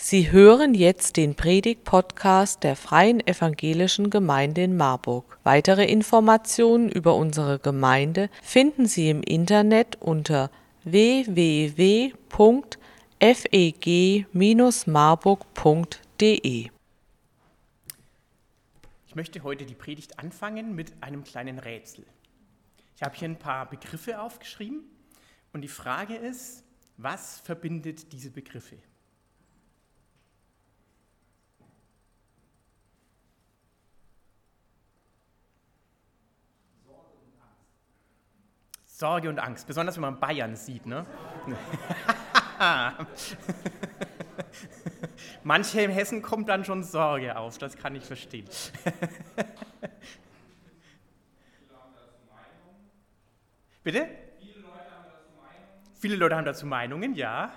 Sie hören jetzt den Predig-Podcast der Freien Evangelischen Gemeinde in Marburg. Weitere Informationen über unsere Gemeinde finden Sie im Internet unter www.feg-marburg.de. Ich möchte heute die Predigt anfangen mit einem kleinen Rätsel. Ich habe hier ein paar Begriffe aufgeschrieben und die Frage ist, was verbindet diese Begriffe? Sorge und Angst, besonders wenn man Bayern sieht. Ne? Manche im Hessen kommt dann schon Sorge auf, das kann ich verstehen. Bitte? Viele Leute haben dazu Meinungen, ja.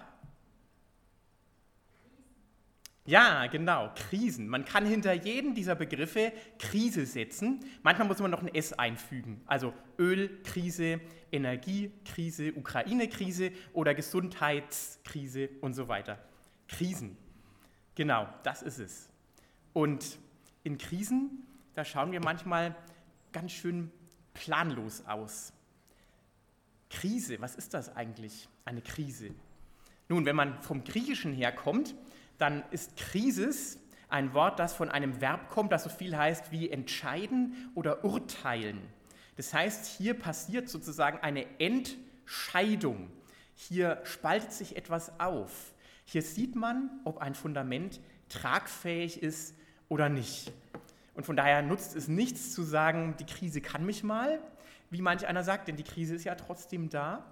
Ja, genau, Krisen. Man kann hinter jedem dieser Begriffe Krise setzen. Manchmal muss man noch ein S einfügen. Also Ölkrise, Energiekrise, Ukraine-Krise oder Gesundheitskrise und so weiter. Krisen. Genau, das ist es. Und in Krisen, da schauen wir manchmal ganz schön planlos aus. Krise, was ist das eigentlich, eine Krise? Nun, wenn man vom Griechischen herkommt, dann ist Krisis ein Wort, das von einem Verb kommt, das so viel heißt wie entscheiden oder urteilen. Das heißt, hier passiert sozusagen eine Entscheidung. Hier spaltet sich etwas auf. Hier sieht man, ob ein Fundament tragfähig ist oder nicht. Und von daher nutzt es nichts zu sagen, die Krise kann mich mal, wie manch einer sagt, denn die Krise ist ja trotzdem da,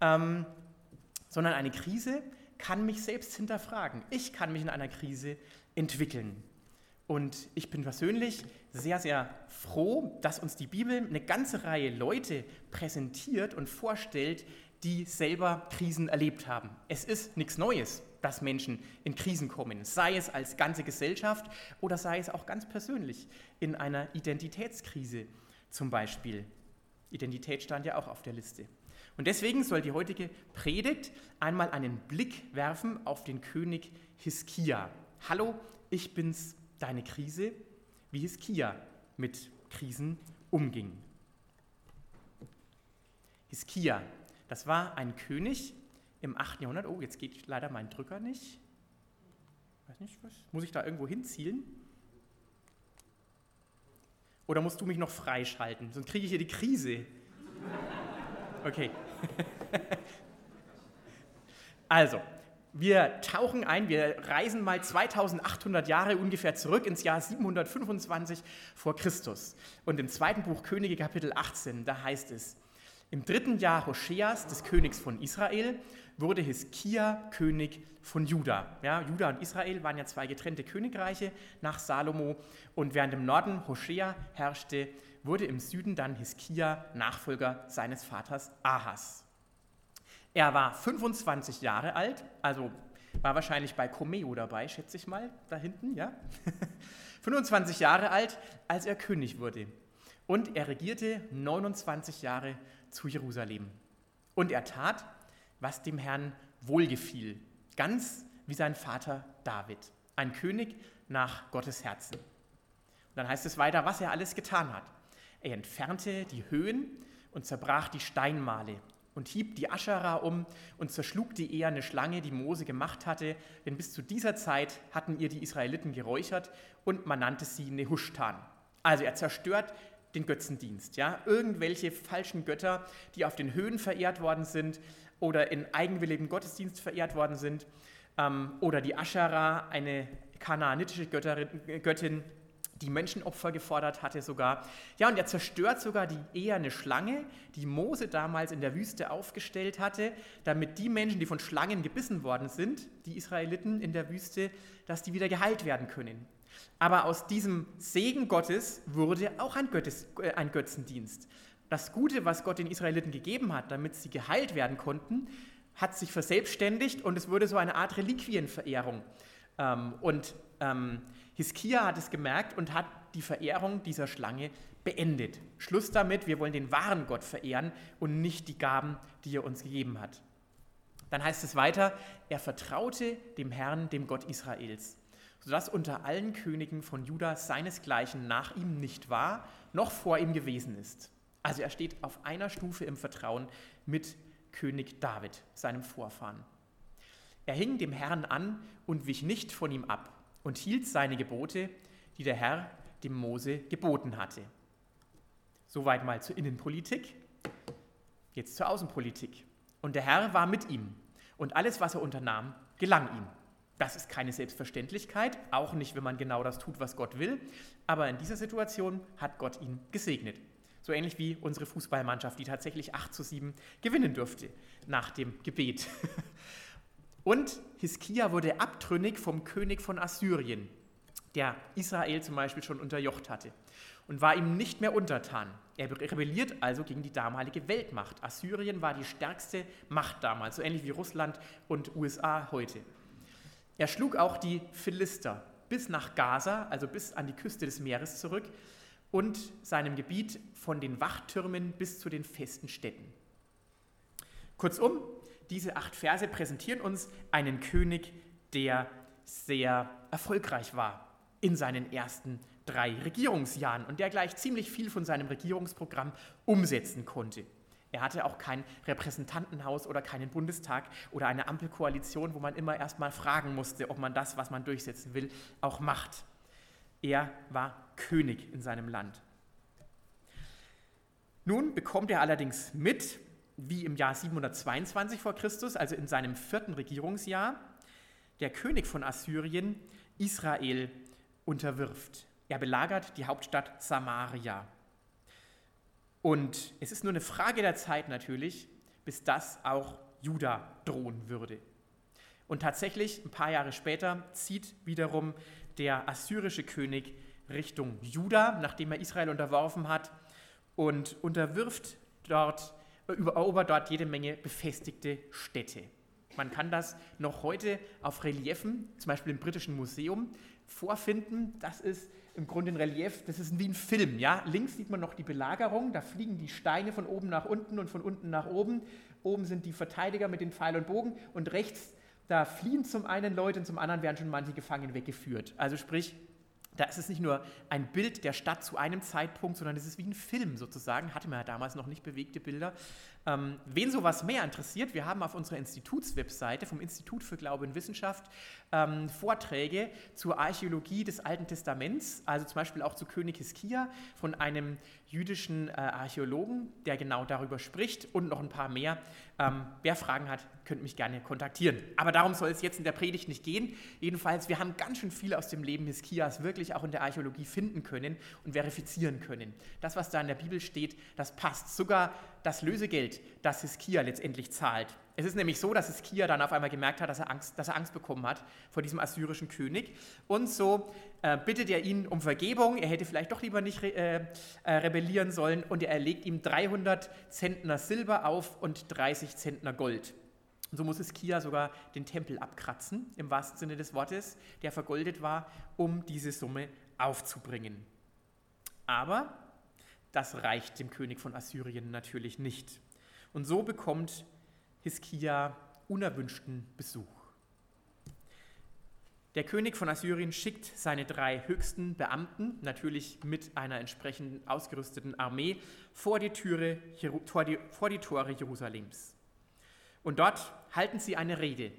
ähm, sondern eine Krise kann mich selbst hinterfragen. Ich kann mich in einer Krise entwickeln. Und ich bin persönlich sehr, sehr froh, dass uns die Bibel eine ganze Reihe Leute präsentiert und vorstellt, die selber Krisen erlebt haben. Es ist nichts Neues, dass Menschen in Krisen kommen, sei es als ganze Gesellschaft oder sei es auch ganz persönlich in einer Identitätskrise zum Beispiel. Identität stand ja auch auf der Liste. Und deswegen soll die heutige Predigt einmal einen Blick werfen auf den König Hiskia. Hallo, ich bin's, deine Krise, wie Hiskia mit Krisen umging. Hiskia, das war ein König im 8. Jahrhundert. Oh, jetzt geht leider mein Drücker nicht. Weiß nicht, was? Muss ich da irgendwo hinzielen? Oder musst du mich noch freischalten? Sonst kriege ich hier die Krise. Okay. Also, wir tauchen ein, wir reisen mal 2800 Jahre ungefähr zurück ins Jahr 725 vor Christus. Und im zweiten Buch Könige Kapitel 18, da heißt es, im dritten Jahr Hoscheas, des Königs von Israel, wurde Hiskia König von Juda. Ja, Juda und Israel waren ja zwei getrennte Königreiche nach Salomo. Und während im Norden Hoshea herrschte, wurde im Süden dann Hiskia Nachfolger seines Vaters Ahas. Er war 25 Jahre alt, also war wahrscheinlich bei Comeo dabei, schätze ich mal, da hinten, ja? 25 Jahre alt, als er König wurde. Und er regierte 29 Jahre zu Jerusalem. Und er tat, was dem Herrn wohlgefiel, ganz wie sein Vater David, ein König nach Gottes Herzen. Und dann heißt es weiter, was er alles getan hat. Er entfernte die Höhen und zerbrach die Steinmale und hieb die Aschera um und zerschlug die eherne Schlange, die Mose gemacht hatte, denn bis zu dieser Zeit hatten ihr die Israeliten geräuchert und man nannte sie Nehushtan. Also er zerstört den Götzendienst, ja, irgendwelche falschen Götter, die auf den Höhen verehrt worden sind oder in eigenwilligem Gottesdienst verehrt worden sind, ähm, oder die Aschera, eine kanaanitische Götterin, Göttin, die Menschenopfer gefordert hatte sogar. Ja, und er zerstört sogar die eherne Schlange, die Mose damals in der Wüste aufgestellt hatte, damit die Menschen, die von Schlangen gebissen worden sind, die Israeliten in der Wüste, dass die wieder geheilt werden können. Aber aus diesem Segen Gottes wurde auch ein, Göttes, äh, ein Götzendienst. Das Gute, was Gott den Israeliten gegeben hat, damit sie geheilt werden konnten, hat sich verselbstständigt und es wurde so eine Art Reliquienverehrung. Ähm, und ähm, Hiskia hat es gemerkt und hat die Verehrung dieser Schlange beendet. Schluss damit, wir wollen den wahren Gott verehren und nicht die Gaben, die er uns gegeben hat. Dann heißt es weiter, er vertraute dem Herrn, dem Gott Israels, sodass unter allen Königen von Juda seinesgleichen nach ihm nicht war, noch vor ihm gewesen ist. Also er steht auf einer Stufe im Vertrauen mit König David, seinem Vorfahren. Er hing dem Herrn an und wich nicht von ihm ab und hielt seine Gebote, die der Herr dem Mose geboten hatte. Soweit mal zur Innenpolitik. Jetzt zur Außenpolitik. Und der Herr war mit ihm und alles, was er unternahm, gelang ihm. Das ist keine Selbstverständlichkeit, auch nicht, wenn man genau das tut, was Gott will. Aber in dieser Situation hat Gott ihn gesegnet. So ähnlich wie unsere Fußballmannschaft, die tatsächlich 8 zu 7 gewinnen durfte nach dem Gebet. Und Hiskia wurde abtrünnig vom König von Assyrien, der Israel zum Beispiel schon unterjocht hatte, und war ihm nicht mehr untertan. Er rebelliert also gegen die damalige Weltmacht. Assyrien war die stärkste Macht damals, so ähnlich wie Russland und USA heute. Er schlug auch die Philister bis nach Gaza, also bis an die Küste des Meeres zurück und seinem Gebiet von den Wachtürmen bis zu den festen Städten. Kurzum, diese acht Verse präsentieren uns einen König, der sehr erfolgreich war in seinen ersten drei Regierungsjahren und der gleich ziemlich viel von seinem Regierungsprogramm umsetzen konnte. Er hatte auch kein Repräsentantenhaus oder keinen Bundestag oder eine Ampelkoalition, wo man immer erst mal fragen musste, ob man das, was man durchsetzen will, auch macht. Er war König in seinem Land. Nun bekommt er allerdings mit, wie im Jahr 722 vor Christus, also in seinem vierten Regierungsjahr, der König von Assyrien Israel unterwirft. Er belagert die Hauptstadt Samaria. Und es ist nur eine Frage der Zeit natürlich, bis das auch Juda drohen würde. Und tatsächlich, ein paar Jahre später, zieht wiederum der assyrische König Richtung Juda, nachdem er Israel unterworfen hat, und unterwirft dort erobert dort jede Menge befestigte Städte. Man kann das noch heute auf Reliefen, zum Beispiel im Britischen Museum, vorfinden. Das ist im Grunde ein Relief, das ist wie ein Film. Ja? Links sieht man noch die Belagerung, da fliegen die Steine von oben nach unten und von unten nach oben. Oben sind die Verteidiger mit den Pfeil und Bogen und rechts, da fliehen zum einen Leute und zum anderen werden schon manche Gefangene weggeführt. Also sprich, da ist es nicht nur ein Bild der Stadt zu einem Zeitpunkt, sondern es ist wie ein Film sozusagen. Hatte man ja damals noch nicht bewegte Bilder. Ähm, wen sowas mehr interessiert, wir haben auf unserer Institutswebseite vom Institut für Glaube und Wissenschaft ähm, Vorträge zur Archäologie des Alten Testaments, also zum Beispiel auch zu König Hiskia von einem jüdischen äh, Archäologen, der genau darüber spricht und noch ein paar mehr. Ähm, wer Fragen hat, könnt mich gerne kontaktieren. Aber darum soll es jetzt in der Predigt nicht gehen. Jedenfalls, wir haben ganz schön viel aus dem Leben Hiskias wirklich auch in der Archäologie finden können und verifizieren können. Das, was da in der Bibel steht, das passt. Sogar das Lösegeld, das Hiskia letztendlich zahlt. Es ist nämlich so, dass Hiskia dann auf einmal gemerkt hat, dass er Angst, dass er Angst bekommen hat vor diesem assyrischen König. Und so äh, bittet er ihn um Vergebung. Er hätte vielleicht doch lieber nicht re äh, äh rebellieren sollen. Und er legt ihm 300 Zentner Silber auf und 30 Zentner Gold. Und so muss Hiskia sogar den Tempel abkratzen, im wahrsten Sinne des Wortes, der vergoldet war, um diese Summe aufzubringen. Aber das reicht dem König von Assyrien natürlich nicht. Und so bekommt Hiskia unerwünschten Besuch. Der König von Assyrien schickt seine drei höchsten Beamten, natürlich mit einer entsprechend ausgerüsteten Armee, vor die, Türe, vor die, vor die Tore Jerusalems. Und dort halten sie eine Rede.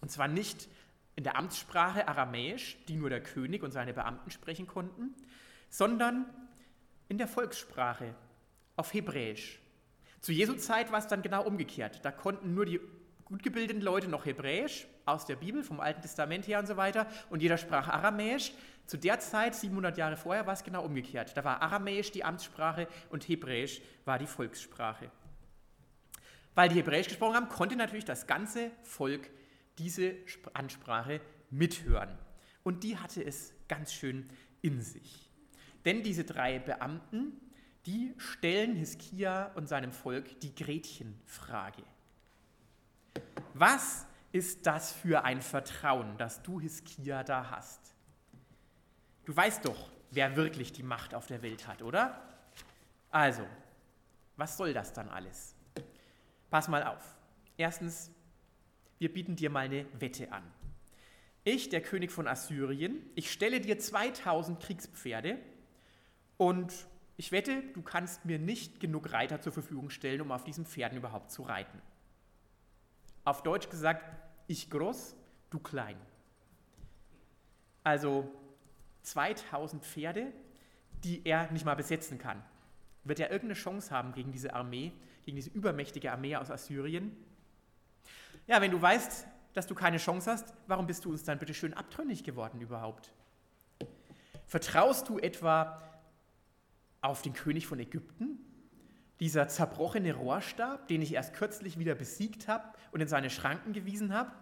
Und zwar nicht in der Amtssprache Aramäisch, die nur der König und seine Beamten sprechen konnten, sondern in der Volkssprache, auf Hebräisch. Zu Jesu Zeit war es dann genau umgekehrt. Da konnten nur die gut gebildeten Leute noch Hebräisch aus der Bibel, vom Alten Testament her und so weiter, und jeder sprach Aramäisch. Zu der Zeit, 700 Jahre vorher, war es genau umgekehrt. Da war Aramäisch die Amtssprache und Hebräisch war die Volkssprache. Weil die Hebräisch gesprochen haben, konnte natürlich das ganze Volk diese Ansprache mithören. Und die hatte es ganz schön in sich. Denn diese drei Beamten, die stellen Hiskia und seinem Volk die Gretchenfrage. Was ist das für ein Vertrauen, das du Hiskia da hast? Du weißt doch, wer wirklich die Macht auf der Welt hat, oder? Also, was soll das dann alles? Pass mal auf. Erstens, wir bieten dir mal eine Wette an. Ich, der König von Assyrien, ich stelle dir 2000 Kriegspferde und ich wette, du kannst mir nicht genug Reiter zur Verfügung stellen, um auf diesen Pferden überhaupt zu reiten. Auf Deutsch gesagt, ich groß, du klein. Also 2000 Pferde, die er nicht mal besetzen kann. Wird er irgendeine Chance haben gegen diese Armee, gegen diese übermächtige Armee aus Assyrien? Ja, wenn du weißt, dass du keine Chance hast, warum bist du uns dann bitte schön abtrünnig geworden überhaupt? Vertraust du etwa auf den König von Ägypten? Dieser zerbrochene Rohrstab, den ich erst kürzlich wieder besiegt habe und in seine Schranken gewiesen habe?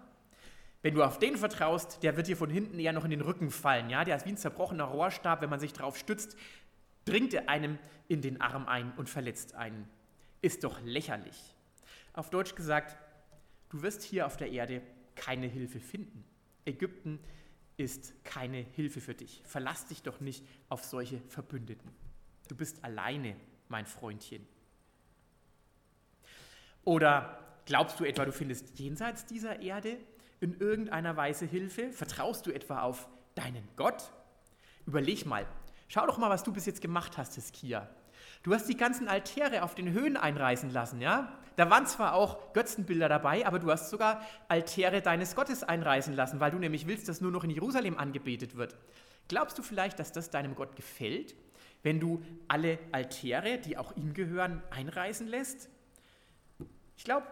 Wenn du auf den vertraust, der wird dir von hinten eher noch in den Rücken fallen. Ja? Der ist wie ein zerbrochener Rohrstab, wenn man sich darauf stützt, dringt er einem in den Arm ein und verletzt einen. Ist doch lächerlich. Auf Deutsch gesagt, du wirst hier auf der Erde keine Hilfe finden. Ägypten ist keine Hilfe für dich. Verlass dich doch nicht auf solche Verbündeten. Du bist alleine, mein Freundchen. Oder glaubst du etwa, du findest jenseits dieser Erde in irgendeiner Weise Hilfe? Vertraust du etwa auf deinen Gott? Überleg mal, schau doch mal, was du bis jetzt gemacht hast, Hiskia. Du hast die ganzen Altäre auf den Höhen einreißen lassen, ja? Da waren zwar auch Götzenbilder dabei, aber du hast sogar Altäre deines Gottes einreißen lassen, weil du nämlich willst, dass nur noch in Jerusalem angebetet wird. Glaubst du vielleicht, dass das deinem Gott gefällt, wenn du alle Altäre, die auch ihm gehören, einreißen lässt? Ich glaube,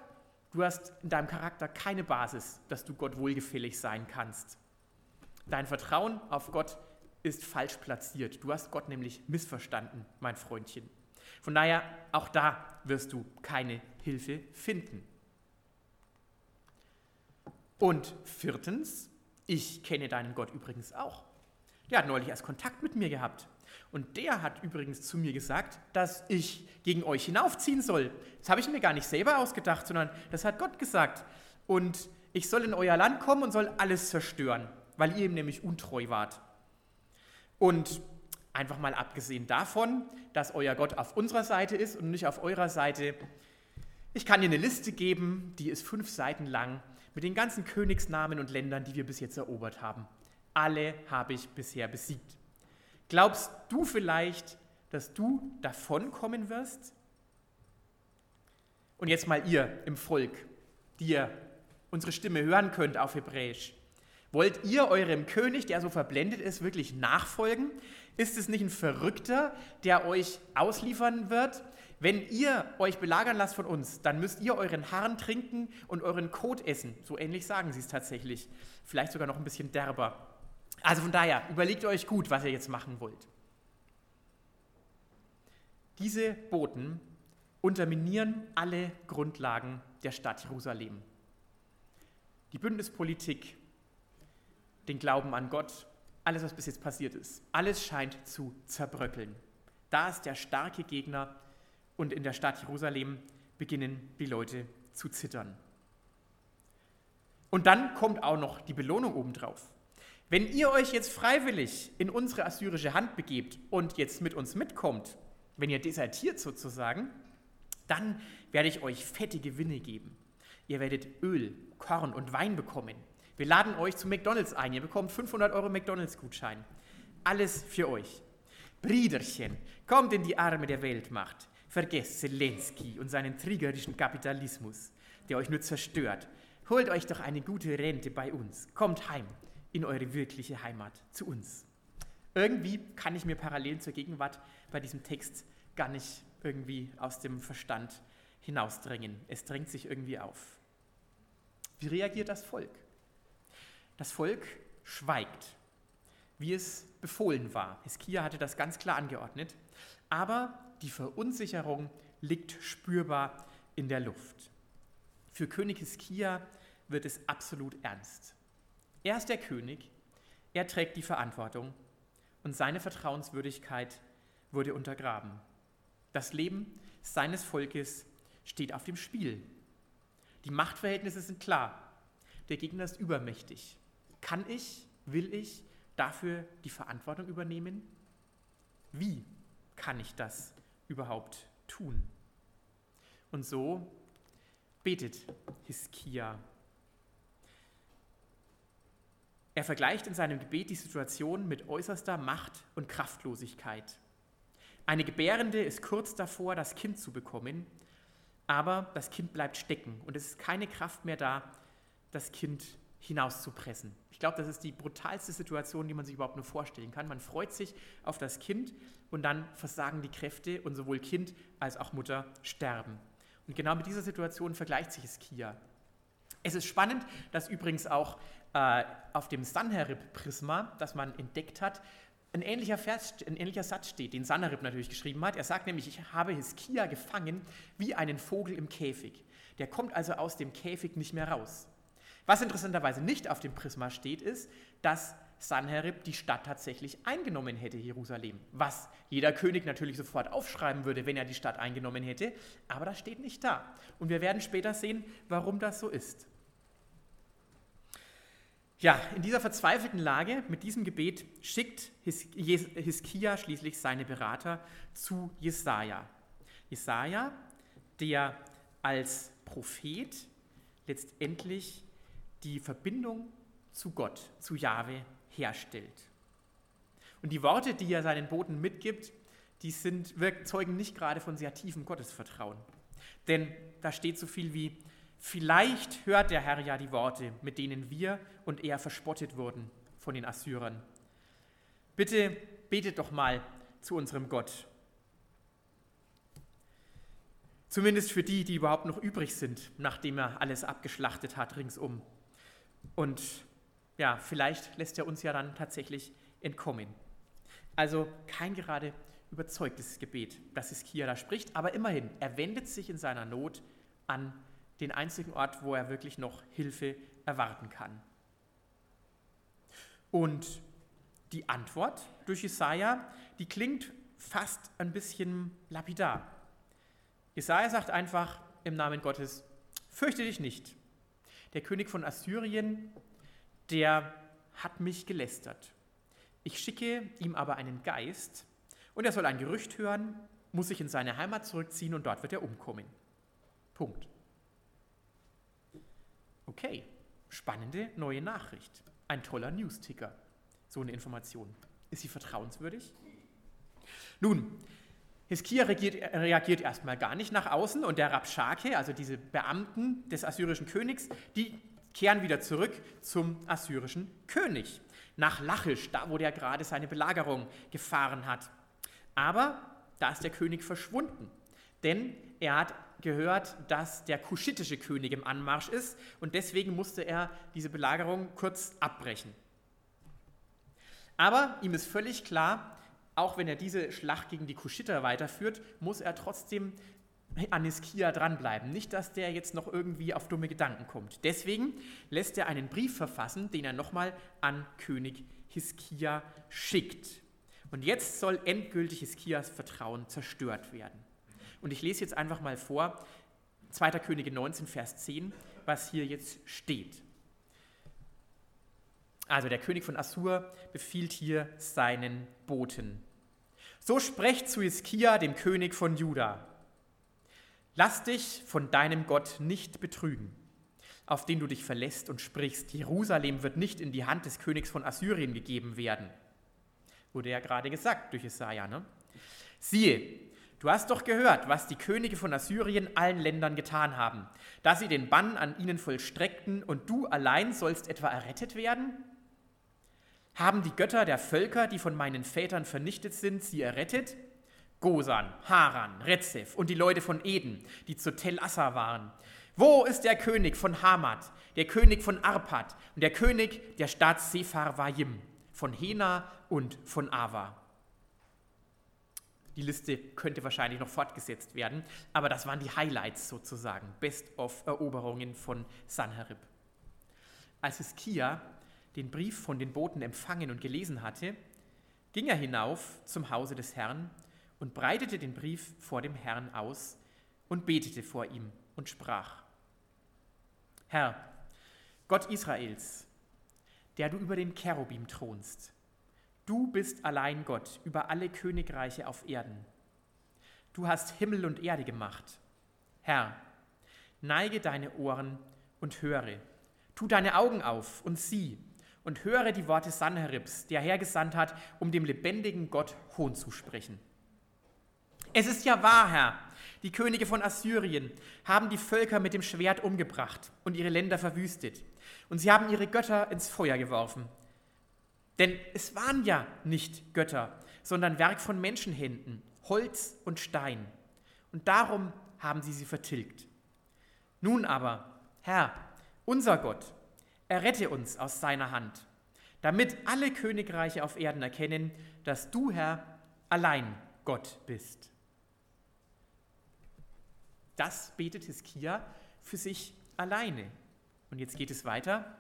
du hast in deinem Charakter keine Basis, dass du Gott wohlgefällig sein kannst. Dein Vertrauen auf Gott ist falsch platziert. Du hast Gott nämlich missverstanden, mein Freundchen. Von daher, auch da wirst du keine Hilfe finden. Und viertens, ich kenne deinen Gott übrigens auch. Der hat neulich erst Kontakt mit mir gehabt. Und der hat übrigens zu mir gesagt, dass ich gegen euch hinaufziehen soll. Das habe ich mir gar nicht selber ausgedacht, sondern das hat Gott gesagt. Und ich soll in euer Land kommen und soll alles zerstören, weil ihr ihm nämlich untreu wart. Und einfach mal abgesehen davon, dass euer Gott auf unserer Seite ist und nicht auf eurer Seite, ich kann dir eine Liste geben, die ist fünf Seiten lang, mit den ganzen Königsnamen und Ländern, die wir bis jetzt erobert haben. Alle habe ich bisher besiegt. Glaubst du vielleicht, dass du davonkommen wirst? Und jetzt mal ihr im Volk, die ihr unsere Stimme hören könnt auf Hebräisch. Wollt ihr eurem König, der so verblendet ist, wirklich nachfolgen? Ist es nicht ein Verrückter, der euch ausliefern wird? Wenn ihr euch belagern lasst von uns, dann müsst ihr euren Harn trinken und euren Kot essen. So ähnlich sagen sie es tatsächlich. Vielleicht sogar noch ein bisschen derber. Also von daher, überlegt euch gut, was ihr jetzt machen wollt. Diese Boten unterminieren alle Grundlagen der Stadt Jerusalem. Die Bündnispolitik den Glauben an Gott, alles, was bis jetzt passiert ist. Alles scheint zu zerbröckeln. Da ist der starke Gegner und in der Stadt Jerusalem beginnen die Leute zu zittern. Und dann kommt auch noch die Belohnung obendrauf. Wenn ihr euch jetzt freiwillig in unsere assyrische Hand begebt und jetzt mit uns mitkommt, wenn ihr desertiert sozusagen, dann werde ich euch fette Gewinne geben. Ihr werdet Öl, Korn und Wein bekommen. Wir laden euch zu McDonalds ein. Ihr bekommt 500 Euro McDonalds-Gutschein. Alles für euch. Brüderchen, kommt in die Arme der Weltmacht. Vergesst Zelensky und seinen triegerischen Kapitalismus, der euch nur zerstört. Holt euch doch eine gute Rente bei uns. Kommt heim in eure wirkliche Heimat, zu uns. Irgendwie kann ich mir parallel zur Gegenwart bei diesem Text gar nicht irgendwie aus dem Verstand hinausdrängen. Es drängt sich irgendwie auf. Wie reagiert das Volk? Das Volk schweigt, wie es befohlen war. Hiskia hatte das ganz klar angeordnet. Aber die Verunsicherung liegt spürbar in der Luft. Für König Hiskia wird es absolut ernst. Er ist der König, er trägt die Verantwortung und seine Vertrauenswürdigkeit wurde untergraben. Das Leben seines Volkes steht auf dem Spiel. Die Machtverhältnisse sind klar. Der Gegner ist übermächtig. Kann ich, will ich dafür die Verantwortung übernehmen? Wie kann ich das überhaupt tun? Und so betet Hiskia. Er vergleicht in seinem Gebet die Situation mit äußerster Macht und Kraftlosigkeit. Eine Gebärende ist kurz davor, das Kind zu bekommen, aber das Kind bleibt stecken und es ist keine Kraft mehr da, das Kind hinauszupressen. Ich glaube, das ist die brutalste Situation, die man sich überhaupt nur vorstellen kann. Man freut sich auf das Kind und dann versagen die Kräfte und sowohl Kind als auch Mutter sterben. Und genau mit dieser Situation vergleicht sich Skia. Es ist spannend, dass übrigens auch äh, auf dem Sanherib-Prisma, das man entdeckt hat, ein ähnlicher, Vers, ein ähnlicher Satz steht, den Sanherib natürlich geschrieben hat. Er sagt nämlich, ich habe Hiskia gefangen wie einen Vogel im Käfig. Der kommt also aus dem Käfig nicht mehr raus. Was interessanterweise nicht auf dem Prisma steht, ist, dass Sanherib die Stadt tatsächlich eingenommen hätte, Jerusalem. Was jeder König natürlich sofort aufschreiben würde, wenn er die Stadt eingenommen hätte. Aber das steht nicht da. Und wir werden später sehen, warum das so ist. Ja, in dieser verzweifelten Lage, mit diesem Gebet, schickt Hiskia schließlich seine Berater zu Jesaja. Jesaja, der als Prophet letztendlich die Verbindung zu Gott, zu Jahwe herstellt. Und die Worte, die er seinen Boten mitgibt, die sind, zeugen nicht gerade von sehr tiefem Gottesvertrauen. Denn da steht so viel wie, Vielleicht hört der Herr ja die Worte, mit denen wir und er verspottet wurden von den Assyrern. Bitte betet doch mal zu unserem Gott. Zumindest für die, die überhaupt noch übrig sind, nachdem er alles abgeschlachtet hat ringsum. Und ja, vielleicht lässt er uns ja dann tatsächlich entkommen. Also kein gerade überzeugtes Gebet, das Hiskia da spricht, aber immerhin, er wendet sich in seiner Not an den einzigen Ort, wo er wirklich noch Hilfe erwarten kann. Und die Antwort durch Jesaja, die klingt fast ein bisschen lapidar. Jesaja sagt einfach im Namen Gottes: Fürchte dich nicht. Der König von Assyrien, der hat mich gelästert. Ich schicke ihm aber einen Geist und er soll ein Gerücht hören, muss sich in seine Heimat zurückziehen und dort wird er umkommen. Punkt. Okay, spannende neue Nachricht. Ein toller Newsticker. So eine Information. Ist sie vertrauenswürdig? Nun, Hiskia reagiert, reagiert, erstmal gar nicht nach außen und der Rabschake, also diese Beamten des assyrischen Königs, die kehren wieder zurück zum assyrischen König, nach Lachisch, da wo der gerade seine Belagerung gefahren hat. Aber da ist der König verschwunden, denn er hat gehört, dass der kuschitische König im Anmarsch ist und deswegen musste er diese Belagerung kurz abbrechen. Aber ihm ist völlig klar, auch wenn er diese Schlacht gegen die Kuschiter weiterführt, muss er trotzdem an Hiskia dranbleiben. Nicht, dass der jetzt noch irgendwie auf dumme Gedanken kommt. Deswegen lässt er einen Brief verfassen, den er nochmal an König Hiskia schickt. Und jetzt soll endgültig Hiskias Vertrauen zerstört werden. Und ich lese jetzt einfach mal vor, 2. Könige 19, Vers 10, was hier jetzt steht. Also der König von Assur befiehlt hier seinen Boten. So sprecht zu Hiskia, dem König von Juda. Lass dich von deinem Gott nicht betrügen, auf den du dich verlässt und sprichst, Jerusalem wird nicht in die Hand des Königs von Assyrien gegeben werden. Wurde ja gerade gesagt durch Jesaja, ne? Siehe, Du hast doch gehört, was die Könige von Assyrien allen Ländern getan haben, dass sie den Bann an ihnen vollstreckten und du allein sollst etwa errettet werden? Haben die Götter der Völker, die von meinen Vätern vernichtet sind, sie errettet? Gosan, Haran, Rezef und die Leute von Eden, die zu Tel Assa waren. Wo ist der König von Hamad, der König von Arpad und der König der Stadt Sepharvaim, von Hena und von Ava? Die Liste könnte wahrscheinlich noch fortgesetzt werden, aber das waren die Highlights sozusagen, Best-of-Eroberungen von Sanherib. Als Hiskia den Brief von den Boten empfangen und gelesen hatte, ging er hinauf zum Hause des Herrn und breitete den Brief vor dem Herrn aus und betete vor ihm und sprach, Herr, Gott Israels, der du über den Cherubim thronst, Du bist allein Gott über alle Königreiche auf Erden. Du hast Himmel und Erde gemacht. Herr, neige deine Ohren und höre. Tu deine Augen auf und sieh und höre die Worte Sanheribs, der hergesandt hat, um dem lebendigen Gott Hohn zu sprechen. Es ist ja wahr, Herr, die Könige von Assyrien haben die Völker mit dem Schwert umgebracht und ihre Länder verwüstet, und sie haben ihre Götter ins Feuer geworfen. Denn es waren ja nicht Götter, sondern Werk von Menschenhänden, Holz und Stein. Und darum haben sie sie vertilgt. Nun aber, Herr, unser Gott, errette uns aus seiner Hand, damit alle Königreiche auf Erden erkennen, dass du, Herr, allein Gott bist. Das betet Hiskia für sich alleine. Und jetzt geht es weiter.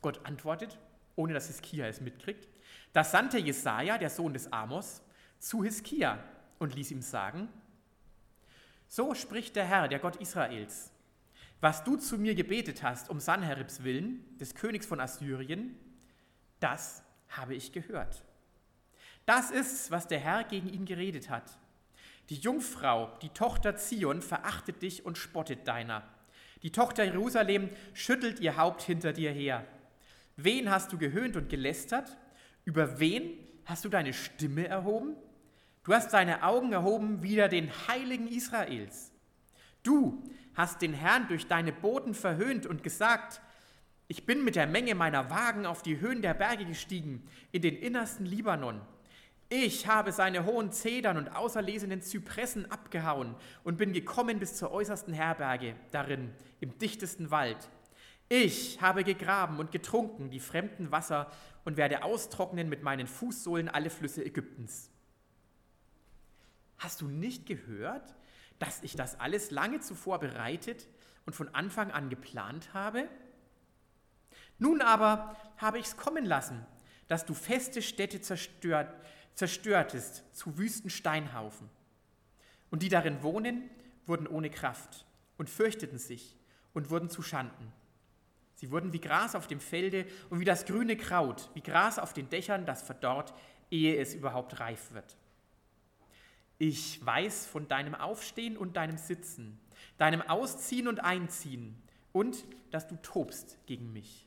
Gott antwortet, ohne dass Hiskia es mitkriegt. Da sandte Jesaja, der Sohn des Amos, zu Hiskia und ließ ihm sagen: So spricht der Herr, der Gott Israels. Was du zu mir gebetet hast um Sanheribs willen, des Königs von Assyrien, das habe ich gehört. Das ist, was der Herr gegen ihn geredet hat. Die Jungfrau, die Tochter Zion, verachtet dich und spottet deiner. Die Tochter Jerusalem schüttelt ihr Haupt hinter dir her. Wen hast du gehöhnt und gelästert? Über wen hast du deine Stimme erhoben? Du hast deine Augen erhoben wider den Heiligen Israels. Du hast den Herrn durch deine Boten verhöhnt und gesagt, ich bin mit der Menge meiner Wagen auf die Höhen der Berge gestiegen, in den innersten Libanon. Ich habe seine hohen Zedern und auserlesenen Zypressen abgehauen und bin gekommen bis zur äußersten Herberge darin, im dichtesten Wald. Ich habe gegraben und getrunken die fremden Wasser und werde austrocknen mit meinen Fußsohlen alle Flüsse Ägyptens. Hast du nicht gehört, dass ich das alles lange zuvor bereitet und von Anfang an geplant habe? Nun aber habe ich es kommen lassen, dass du feste Städte zerstört, zerstörtest zu wüsten Steinhaufen. Und die darin wohnen, wurden ohne Kraft und fürchteten sich und wurden zu Schanden. Sie wurden wie Gras auf dem Felde und wie das grüne Kraut, wie Gras auf den Dächern, das verdorrt, ehe es überhaupt reif wird. Ich weiß von deinem Aufstehen und deinem Sitzen, deinem Ausziehen und Einziehen und dass du tobst gegen mich.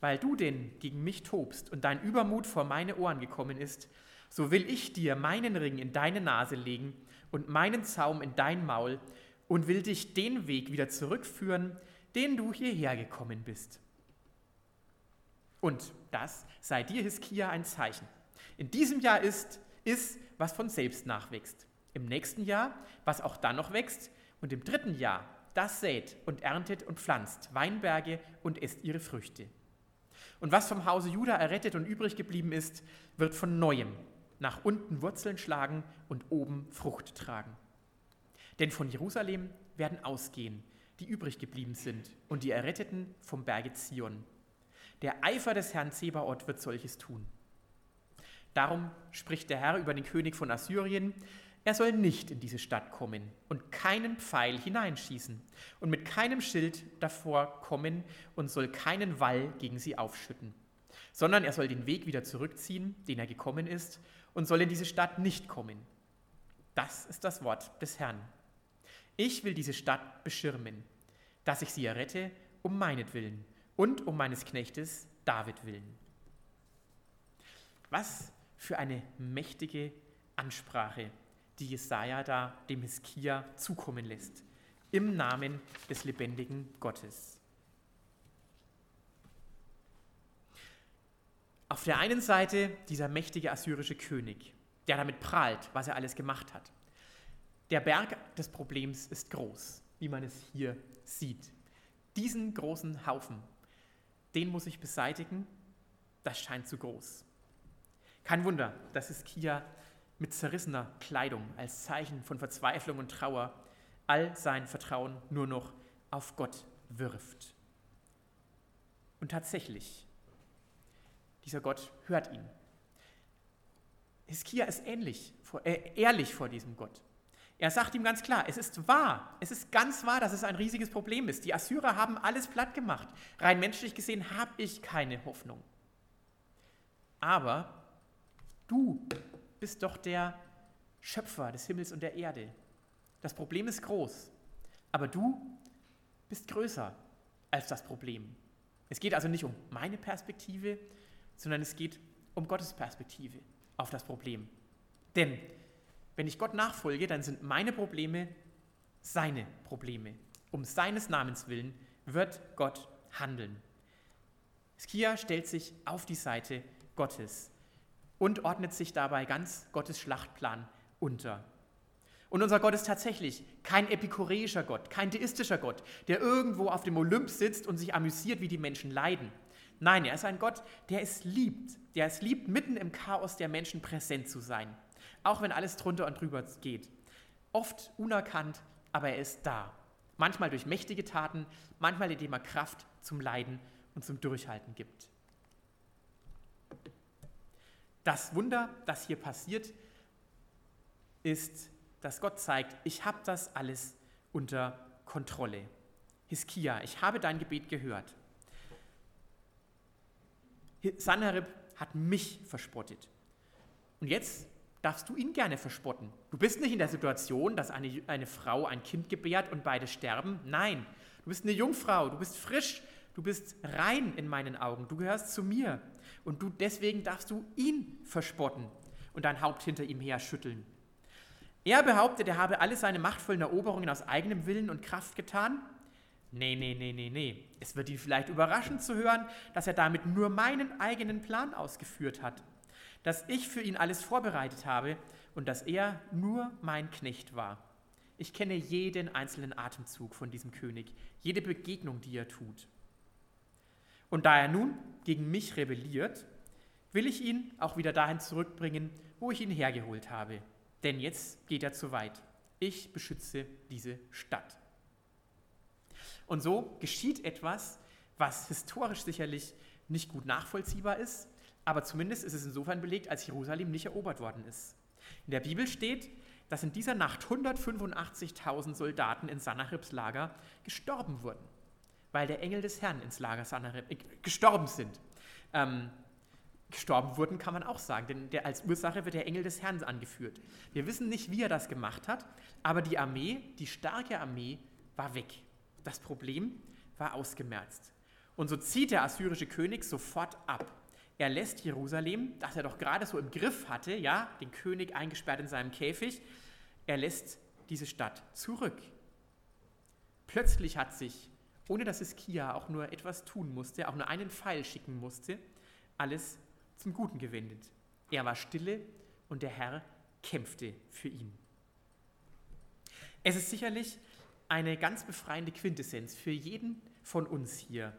Weil du denn gegen mich tobst und dein Übermut vor meine Ohren gekommen ist, so will ich dir meinen Ring in deine Nase legen und meinen Zaum in dein Maul und will dich den Weg wieder zurückführen, den du hierher gekommen bist. Und das sei dir, Hiskia, ein Zeichen. In diesem Jahr ist, ist, was von selbst nachwächst. Im nächsten Jahr, was auch dann noch wächst. Und im dritten Jahr, das sät und erntet und pflanzt Weinberge und esst ihre Früchte. Und was vom Hause Juda errettet und übrig geblieben ist, wird von neuem nach unten Wurzeln schlagen und oben Frucht tragen. Denn von Jerusalem werden ausgehen, die übrig geblieben sind, und die Erretteten vom Berge Zion. Der Eifer des Herrn Zebaoth wird solches tun. Darum spricht der Herr über den König von Assyrien, er soll nicht in diese Stadt kommen und keinen Pfeil hineinschießen und mit keinem Schild davor kommen und soll keinen Wall gegen sie aufschütten, sondern er soll den Weg wieder zurückziehen, den er gekommen ist, und soll in diese Stadt nicht kommen. Das ist das Wort des Herrn. Ich will diese Stadt beschirmen, dass ich sie errette um meinetwillen und um meines Knechtes David willen. Was für eine mächtige Ansprache die Jesaja da dem Hiskia zukommen lässt. Im Namen des lebendigen Gottes. Auf der einen Seite dieser mächtige assyrische König, der damit prahlt, was er alles gemacht hat. Der Berg des Problems ist groß, wie man es hier sieht. Diesen großen Haufen, den muss ich beseitigen, das scheint zu groß. Kein Wunder, dass es Kia mit zerrissener Kleidung als Zeichen von Verzweiflung und Trauer all sein Vertrauen nur noch auf Gott wirft. Und tatsächlich, dieser Gott hört ihn. Hiskia ist ähnlich, äh, ehrlich vor diesem Gott. Er sagt ihm ganz klar, es ist wahr, es ist ganz wahr, dass es ein riesiges Problem ist. Die Assyrer haben alles platt gemacht. Rein menschlich gesehen habe ich keine Hoffnung. Aber du bist doch der Schöpfer des Himmels und der Erde. Das Problem ist groß, aber du bist größer als das Problem. Es geht also nicht um meine Perspektive, sondern es geht um Gottes Perspektive auf das Problem. Denn wenn ich Gott nachfolge, dann sind meine Probleme seine Probleme. Um seines Namens willen wird Gott handeln. Skia stellt sich auf die Seite Gottes und ordnet sich dabei ganz Gottes Schlachtplan unter. Und unser Gott ist tatsächlich kein epikureischer Gott, kein deistischer Gott, der irgendwo auf dem Olymp sitzt und sich amüsiert, wie die Menschen leiden. Nein, er ist ein Gott, der es liebt, der es liebt, mitten im Chaos der Menschen präsent zu sein, auch wenn alles drunter und drüber geht. Oft unerkannt, aber er ist da. Manchmal durch mächtige Taten, manchmal indem er Kraft zum Leiden und zum Durchhalten gibt. Das Wunder, das hier passiert, ist, dass Gott zeigt, ich habe das alles unter Kontrolle. Hiskia, ich habe dein Gebet gehört. Sanherib hat mich verspottet. Und jetzt darfst du ihn gerne verspotten. Du bist nicht in der Situation, dass eine, eine Frau ein Kind gebärt und beide sterben. Nein, du bist eine Jungfrau, du bist frisch, du bist rein in meinen Augen, du gehörst zu mir. Und du, deswegen darfst du ihn verspotten und dein Haupt hinter ihm her schütteln. Er behauptet, er habe alle seine machtvollen Eroberungen aus eigenem Willen und Kraft getan. Nee, nee, nee, nee, nee. Es wird ihn vielleicht überraschen zu hören, dass er damit nur meinen eigenen Plan ausgeführt hat dass ich für ihn alles vorbereitet habe und dass er nur mein Knecht war. Ich kenne jeden einzelnen Atemzug von diesem König, jede Begegnung, die er tut. Und da er nun gegen mich rebelliert, will ich ihn auch wieder dahin zurückbringen, wo ich ihn hergeholt habe. Denn jetzt geht er zu weit. Ich beschütze diese Stadt. Und so geschieht etwas, was historisch sicherlich nicht gut nachvollziehbar ist, aber zumindest ist es insofern belegt, als Jerusalem nicht erobert worden ist. In der Bibel steht, dass in dieser Nacht 185.000 Soldaten in Sanachribs Lager gestorben wurden, weil der Engel des Herrn ins Lager Sanachrib äh, gestorben sind. Ähm, gestorben wurden kann man auch sagen, denn der, als Ursache wird der Engel des Herrn angeführt. Wir wissen nicht, wie er das gemacht hat, aber die Armee, die starke Armee, war weg. Das Problem war ausgemerzt. Und so zieht der assyrische König sofort ab. Er lässt Jerusalem, das er doch gerade so im Griff hatte, ja, den König eingesperrt in seinem Käfig, er lässt diese Stadt zurück. Plötzlich hat sich, ohne dass es Kia auch nur etwas tun musste, auch nur einen Pfeil schicken musste, alles zum Guten gewendet. Er war stille und der Herr kämpfte für ihn. Es ist sicherlich eine ganz befreiende Quintessenz für jeden von uns hier,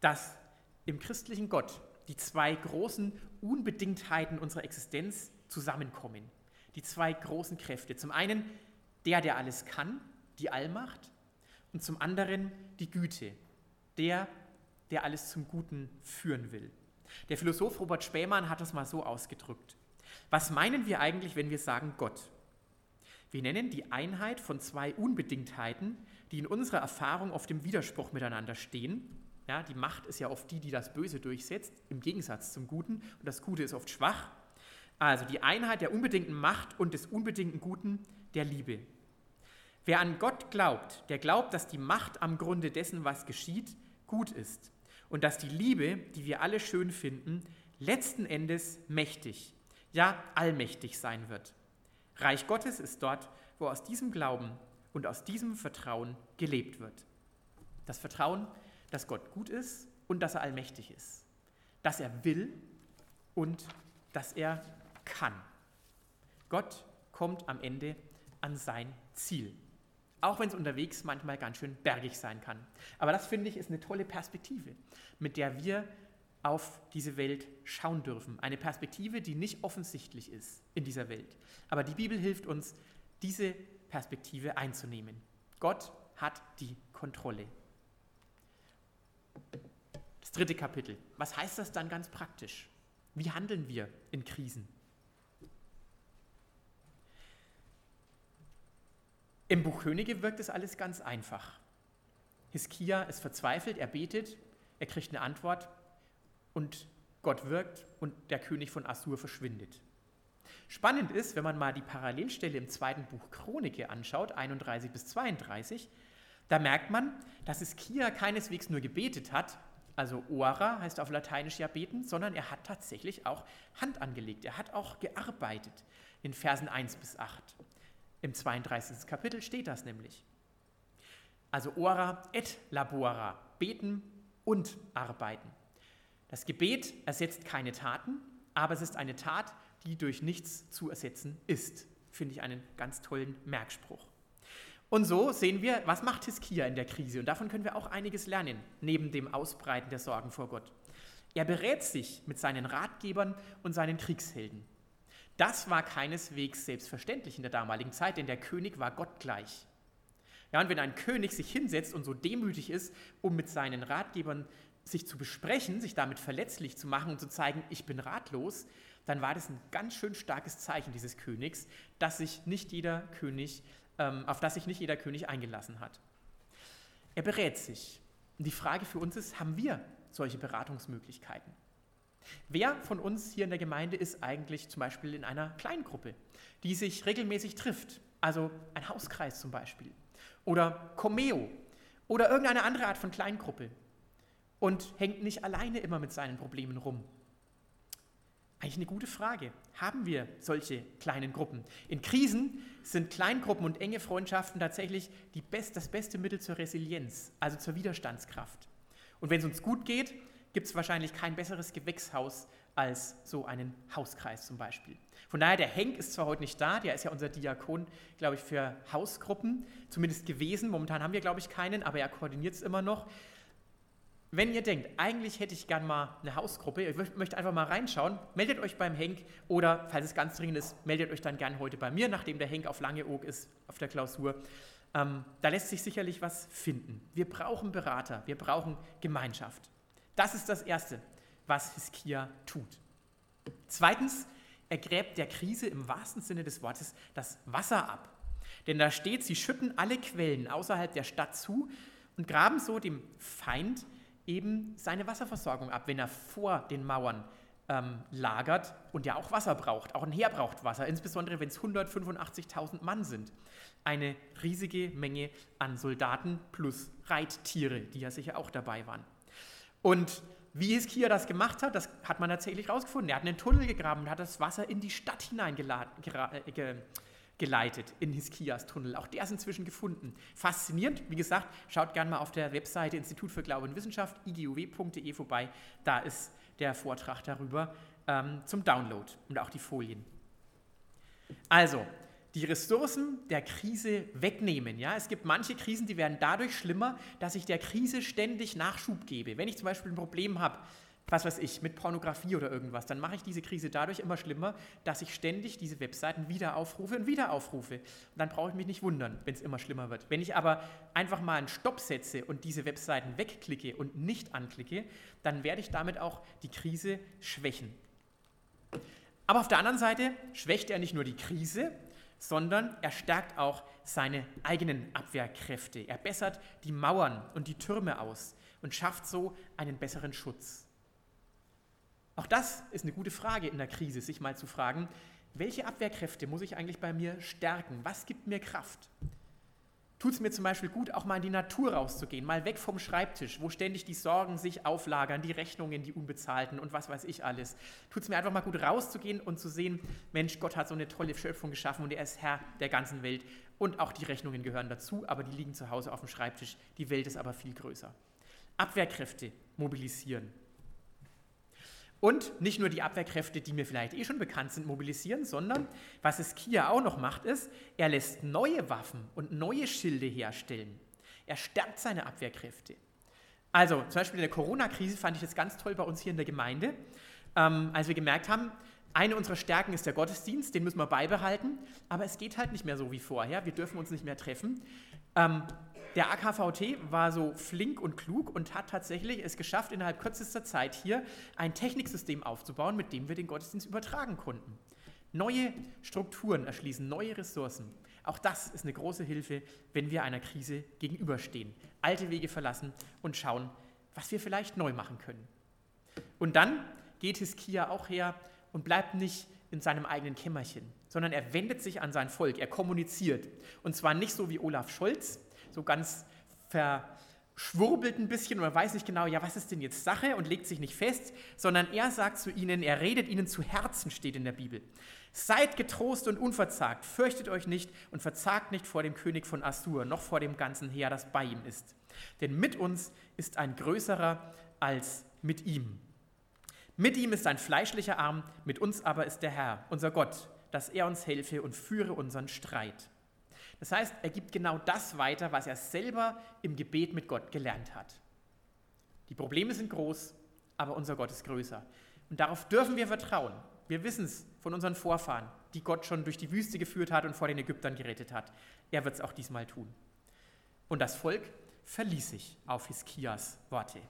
dass im christlichen Gott die zwei großen Unbedingtheiten unserer Existenz zusammenkommen. Die zwei großen Kräfte. Zum einen der, der alles kann, die Allmacht, und zum anderen die Güte, der, der alles zum Guten führen will. Der Philosoph Robert Spähmann hat das mal so ausgedrückt. Was meinen wir eigentlich, wenn wir sagen Gott? Wir nennen die Einheit von zwei Unbedingtheiten, die in unserer Erfahrung oft im Widerspruch miteinander stehen ja, die Macht ist ja oft die, die das Böse durchsetzt, im Gegensatz zum Guten. Und das Gute ist oft schwach. Also die Einheit der unbedingten Macht und des unbedingten Guten der Liebe. Wer an Gott glaubt, der glaubt, dass die Macht am Grunde dessen, was geschieht, gut ist. Und dass die Liebe, die wir alle schön finden, letzten Endes mächtig, ja allmächtig sein wird. Reich Gottes ist dort, wo aus diesem Glauben und aus diesem Vertrauen gelebt wird. Das Vertrauen dass Gott gut ist und dass er allmächtig ist, dass er will und dass er kann. Gott kommt am Ende an sein Ziel, auch wenn es unterwegs manchmal ganz schön bergig sein kann. Aber das finde ich ist eine tolle Perspektive, mit der wir auf diese Welt schauen dürfen. Eine Perspektive, die nicht offensichtlich ist in dieser Welt. Aber die Bibel hilft uns, diese Perspektive einzunehmen. Gott hat die Kontrolle. Das dritte Kapitel. Was heißt das dann ganz praktisch? Wie handeln wir in Krisen? Im Buch Könige wirkt es alles ganz einfach. Hiskia ist verzweifelt, er betet, er kriegt eine Antwort und Gott wirkt und der König von Assur verschwindet. Spannend ist, wenn man mal die Parallelstelle im zweiten Buch Chronike anschaut, 31 bis 32, da merkt man, dass Hiskia keineswegs nur gebetet hat, also ora heißt auf Lateinisch ja beten, sondern er hat tatsächlich auch Hand angelegt. Er hat auch gearbeitet in Versen 1 bis 8. Im 32. Kapitel steht das nämlich. Also ora et labora, beten und arbeiten. Das Gebet ersetzt keine Taten, aber es ist eine Tat, die durch nichts zu ersetzen ist. Finde ich einen ganz tollen Merkspruch. Und so sehen wir, was macht Hiskia in der Krise? Und davon können wir auch einiges lernen, neben dem Ausbreiten der Sorgen vor Gott. Er berät sich mit seinen Ratgebern und seinen Kriegshelden. Das war keineswegs selbstverständlich in der damaligen Zeit, denn der König war gottgleich. Ja, und wenn ein König sich hinsetzt und so demütig ist, um mit seinen Ratgebern sich zu besprechen, sich damit verletzlich zu machen und zu zeigen, ich bin ratlos, dann war das ein ganz schön starkes Zeichen dieses Königs, dass sich nicht jeder König, auf das sich nicht jeder König eingelassen hat. Er berät sich. Und die Frage für uns ist, haben wir solche Beratungsmöglichkeiten? Wer von uns hier in der Gemeinde ist eigentlich zum Beispiel in einer Kleingruppe, die sich regelmäßig trifft? Also ein Hauskreis zum Beispiel. Oder Comeo. Oder irgendeine andere Art von Kleingruppe. Und hängt nicht alleine immer mit seinen Problemen rum. Eigentlich eine gute Frage. Haben wir solche kleinen Gruppen? In Krisen sind Kleingruppen und enge Freundschaften tatsächlich best, das beste Mittel zur Resilienz, also zur Widerstandskraft. Und wenn es uns gut geht, gibt es wahrscheinlich kein besseres Gewächshaus als so einen Hauskreis zum Beispiel. Von daher, der Henk ist zwar heute nicht da, der ist ja unser Diakon, glaube ich, für Hausgruppen, zumindest gewesen. Momentan haben wir, glaube ich, keinen, aber er koordiniert es immer noch. Wenn ihr denkt, eigentlich hätte ich gern mal eine Hausgruppe, ihr möchtet einfach mal reinschauen, meldet euch beim Henk oder, falls es ganz dringend ist, meldet euch dann gern heute bei mir, nachdem der Henk auf Langeoog ist, auf der Klausur. Ähm, da lässt sich sicherlich was finden. Wir brauchen Berater, wir brauchen Gemeinschaft. Das ist das Erste, was Hiskia tut. Zweitens, er gräbt der Krise im wahrsten Sinne des Wortes das Wasser ab. Denn da steht, sie schütten alle Quellen außerhalb der Stadt zu und graben so dem Feind eben seine Wasserversorgung ab, wenn er vor den Mauern ähm, lagert und ja auch Wasser braucht. Auch ein Heer braucht Wasser, insbesondere wenn es 185.000 Mann sind. Eine riesige Menge an Soldaten plus Reittiere, die ja sicher auch dabei waren. Und wie Hiskia das gemacht hat, das hat man tatsächlich rausgefunden. Er hat einen Tunnel gegraben und hat das Wasser in die Stadt hineingeladen, äh, geleitet in Hiskias Tunnel. Auch der ist inzwischen gefunden. Faszinierend, wie gesagt, schaut gerne mal auf der Webseite Institut für Glaube und Wissenschaft, iguw.de vorbei. Da ist der Vortrag darüber ähm, zum Download und auch die Folien. Also, die Ressourcen der Krise wegnehmen. Ja? Es gibt manche Krisen, die werden dadurch schlimmer, dass ich der Krise ständig Nachschub gebe. Wenn ich zum Beispiel ein Problem habe was weiß ich, mit Pornografie oder irgendwas, dann mache ich diese Krise dadurch immer schlimmer, dass ich ständig diese Webseiten wieder aufrufe und wieder aufrufe. Und dann brauche ich mich nicht wundern, wenn es immer schlimmer wird. Wenn ich aber einfach mal einen Stopp setze und diese Webseiten wegklicke und nicht anklicke, dann werde ich damit auch die Krise schwächen. Aber auf der anderen Seite schwächt er nicht nur die Krise, sondern er stärkt auch seine eigenen Abwehrkräfte. Er bessert die Mauern und die Türme aus und schafft so einen besseren Schutz. Auch das ist eine gute Frage in der Krise, sich mal zu fragen, welche Abwehrkräfte muss ich eigentlich bei mir stärken? Was gibt mir Kraft? Tut es mir zum Beispiel gut, auch mal in die Natur rauszugehen, mal weg vom Schreibtisch, wo ständig die Sorgen sich auflagern, die Rechnungen, die unbezahlten und was weiß ich alles. Tut es mir einfach mal gut, rauszugehen und zu sehen, Mensch, Gott hat so eine tolle Schöpfung geschaffen und er ist Herr der ganzen Welt. Und auch die Rechnungen gehören dazu, aber die liegen zu Hause auf dem Schreibtisch. Die Welt ist aber viel größer. Abwehrkräfte mobilisieren. Und nicht nur die Abwehrkräfte, die mir vielleicht eh schon bekannt sind, mobilisieren, sondern was es Kia auch noch macht, ist, er lässt neue Waffen und neue Schilde herstellen. Er stärkt seine Abwehrkräfte. Also zum Beispiel in der Corona-Krise fand ich das ganz toll bei uns hier in der Gemeinde, ähm, als wir gemerkt haben, eine unserer Stärken ist der Gottesdienst, den müssen wir beibehalten, aber es geht halt nicht mehr so wie vorher, wir dürfen uns nicht mehr treffen. Ähm, der AKVT war so flink und klug und hat tatsächlich es geschafft, innerhalb kürzester Zeit hier ein Techniksystem aufzubauen, mit dem wir den Gottesdienst übertragen konnten. Neue Strukturen erschließen, neue Ressourcen. Auch das ist eine große Hilfe, wenn wir einer Krise gegenüberstehen. Alte Wege verlassen und schauen, was wir vielleicht neu machen können. Und dann geht Hiskia auch her und bleibt nicht in seinem eigenen Kämmerchen, sondern er wendet sich an sein Volk, er kommuniziert. Und zwar nicht so wie Olaf Scholz, so ganz ver, schwurbelt ein bisschen und man weiß nicht genau, ja, was ist denn jetzt Sache und legt sich nicht fest, sondern er sagt zu ihnen, er redet ihnen zu Herzen, steht in der Bibel. Seid getrost und unverzagt, fürchtet euch nicht und verzagt nicht vor dem König von Assur, noch vor dem ganzen Heer, das bei ihm ist. Denn mit uns ist ein größerer als mit ihm. Mit ihm ist ein fleischlicher Arm, mit uns aber ist der Herr, unser Gott, dass er uns helfe und führe unseren Streit. Das heißt, er gibt genau das weiter, was er selber im Gebet mit Gott gelernt hat. Die Probleme sind groß, aber unser Gott ist größer. Und darauf dürfen wir vertrauen. Wir wissen es von unseren Vorfahren, die Gott schon durch die Wüste geführt hat und vor den Ägyptern gerettet hat. Er wird es auch diesmal tun. Und das Volk verließ sich auf Hiskias Worte.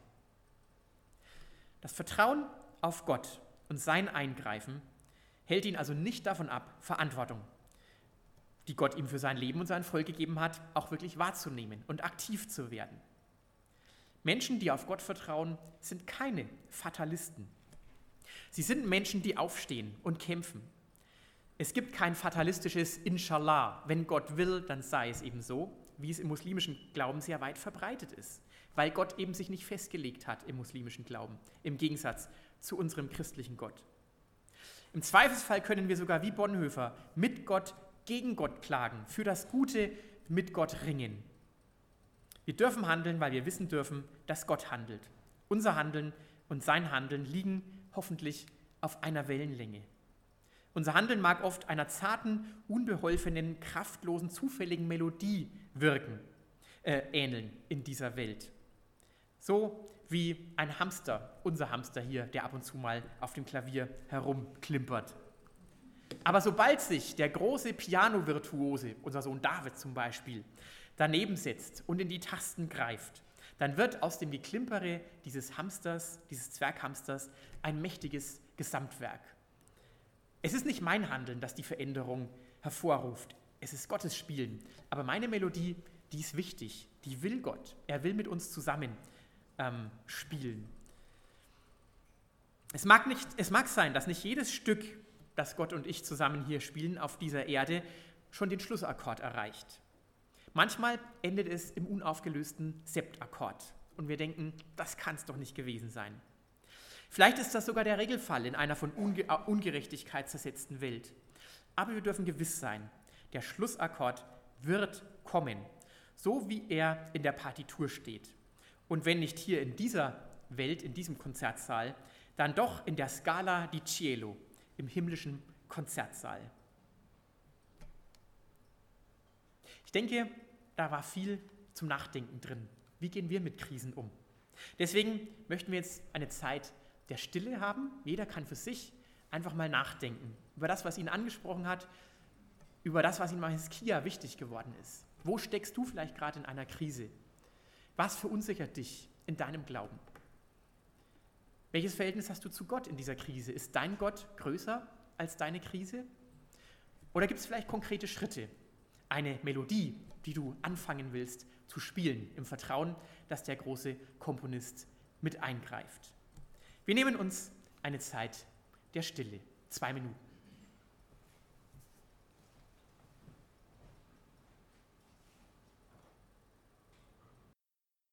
Das Vertrauen auf Gott und sein Eingreifen hält ihn also nicht davon ab, Verantwortung die Gott ihm für sein Leben und sein Volk gegeben hat, auch wirklich wahrzunehmen und aktiv zu werden. Menschen, die auf Gott vertrauen, sind keine Fatalisten. Sie sind Menschen, die aufstehen und kämpfen. Es gibt kein fatalistisches Inshallah, wenn Gott will, dann sei es eben so, wie es im muslimischen Glauben sehr weit verbreitet ist, weil Gott eben sich nicht festgelegt hat im muslimischen Glauben, im Gegensatz zu unserem christlichen Gott. Im Zweifelsfall können wir sogar wie Bonhoeffer mit Gott gegen Gott klagen, für das Gute mit Gott ringen. Wir dürfen handeln, weil wir wissen dürfen, dass Gott handelt. Unser Handeln und sein Handeln liegen hoffentlich auf einer Wellenlänge. Unser Handeln mag oft einer zarten, unbeholfenen, kraftlosen, zufälligen Melodie wirken, äh, ähneln in dieser Welt. So wie ein Hamster, unser Hamster hier, der ab und zu mal auf dem Klavier herumklimpert. Aber sobald sich der große Piano-Virtuose, unser Sohn David zum Beispiel, daneben setzt und in die Tasten greift, dann wird aus dem Geklimpere dieses Hamsters, dieses Zwerghamsters, ein mächtiges Gesamtwerk. Es ist nicht mein Handeln, das die Veränderung hervorruft. Es ist Gottes Spielen. Aber meine Melodie, die ist wichtig. Die will Gott. Er will mit uns zusammen ähm, spielen. Es mag, nicht, es mag sein, dass nicht jedes Stück das Gott und ich zusammen hier spielen auf dieser Erde, schon den Schlussakkord erreicht. Manchmal endet es im unaufgelösten Septakkord und wir denken, das kann es doch nicht gewesen sein. Vielleicht ist das sogar der Regelfall in einer von Unge äh, Ungerechtigkeit zersetzten Welt. Aber wir dürfen gewiss sein, der Schlussakkord wird kommen, so wie er in der Partitur steht. Und wenn nicht hier in dieser Welt, in diesem Konzertsaal, dann doch in der Scala di Cielo, im himmlischen Konzertsaal. Ich denke, da war viel zum Nachdenken drin. Wie gehen wir mit Krisen um? Deswegen möchten wir jetzt eine Zeit der Stille haben. Jeder kann für sich einfach mal nachdenken über das, was ihn angesprochen hat, über das, was ihm bei Hiskia wichtig geworden ist. Wo steckst du vielleicht gerade in einer Krise? Was verunsichert dich in deinem Glauben? Welches Verhältnis hast du zu Gott in dieser Krise? Ist dein Gott größer als deine Krise? Oder gibt es vielleicht konkrete Schritte, eine Melodie, die du anfangen willst zu spielen, im Vertrauen, dass der große Komponist mit eingreift? Wir nehmen uns eine Zeit der Stille, zwei Minuten.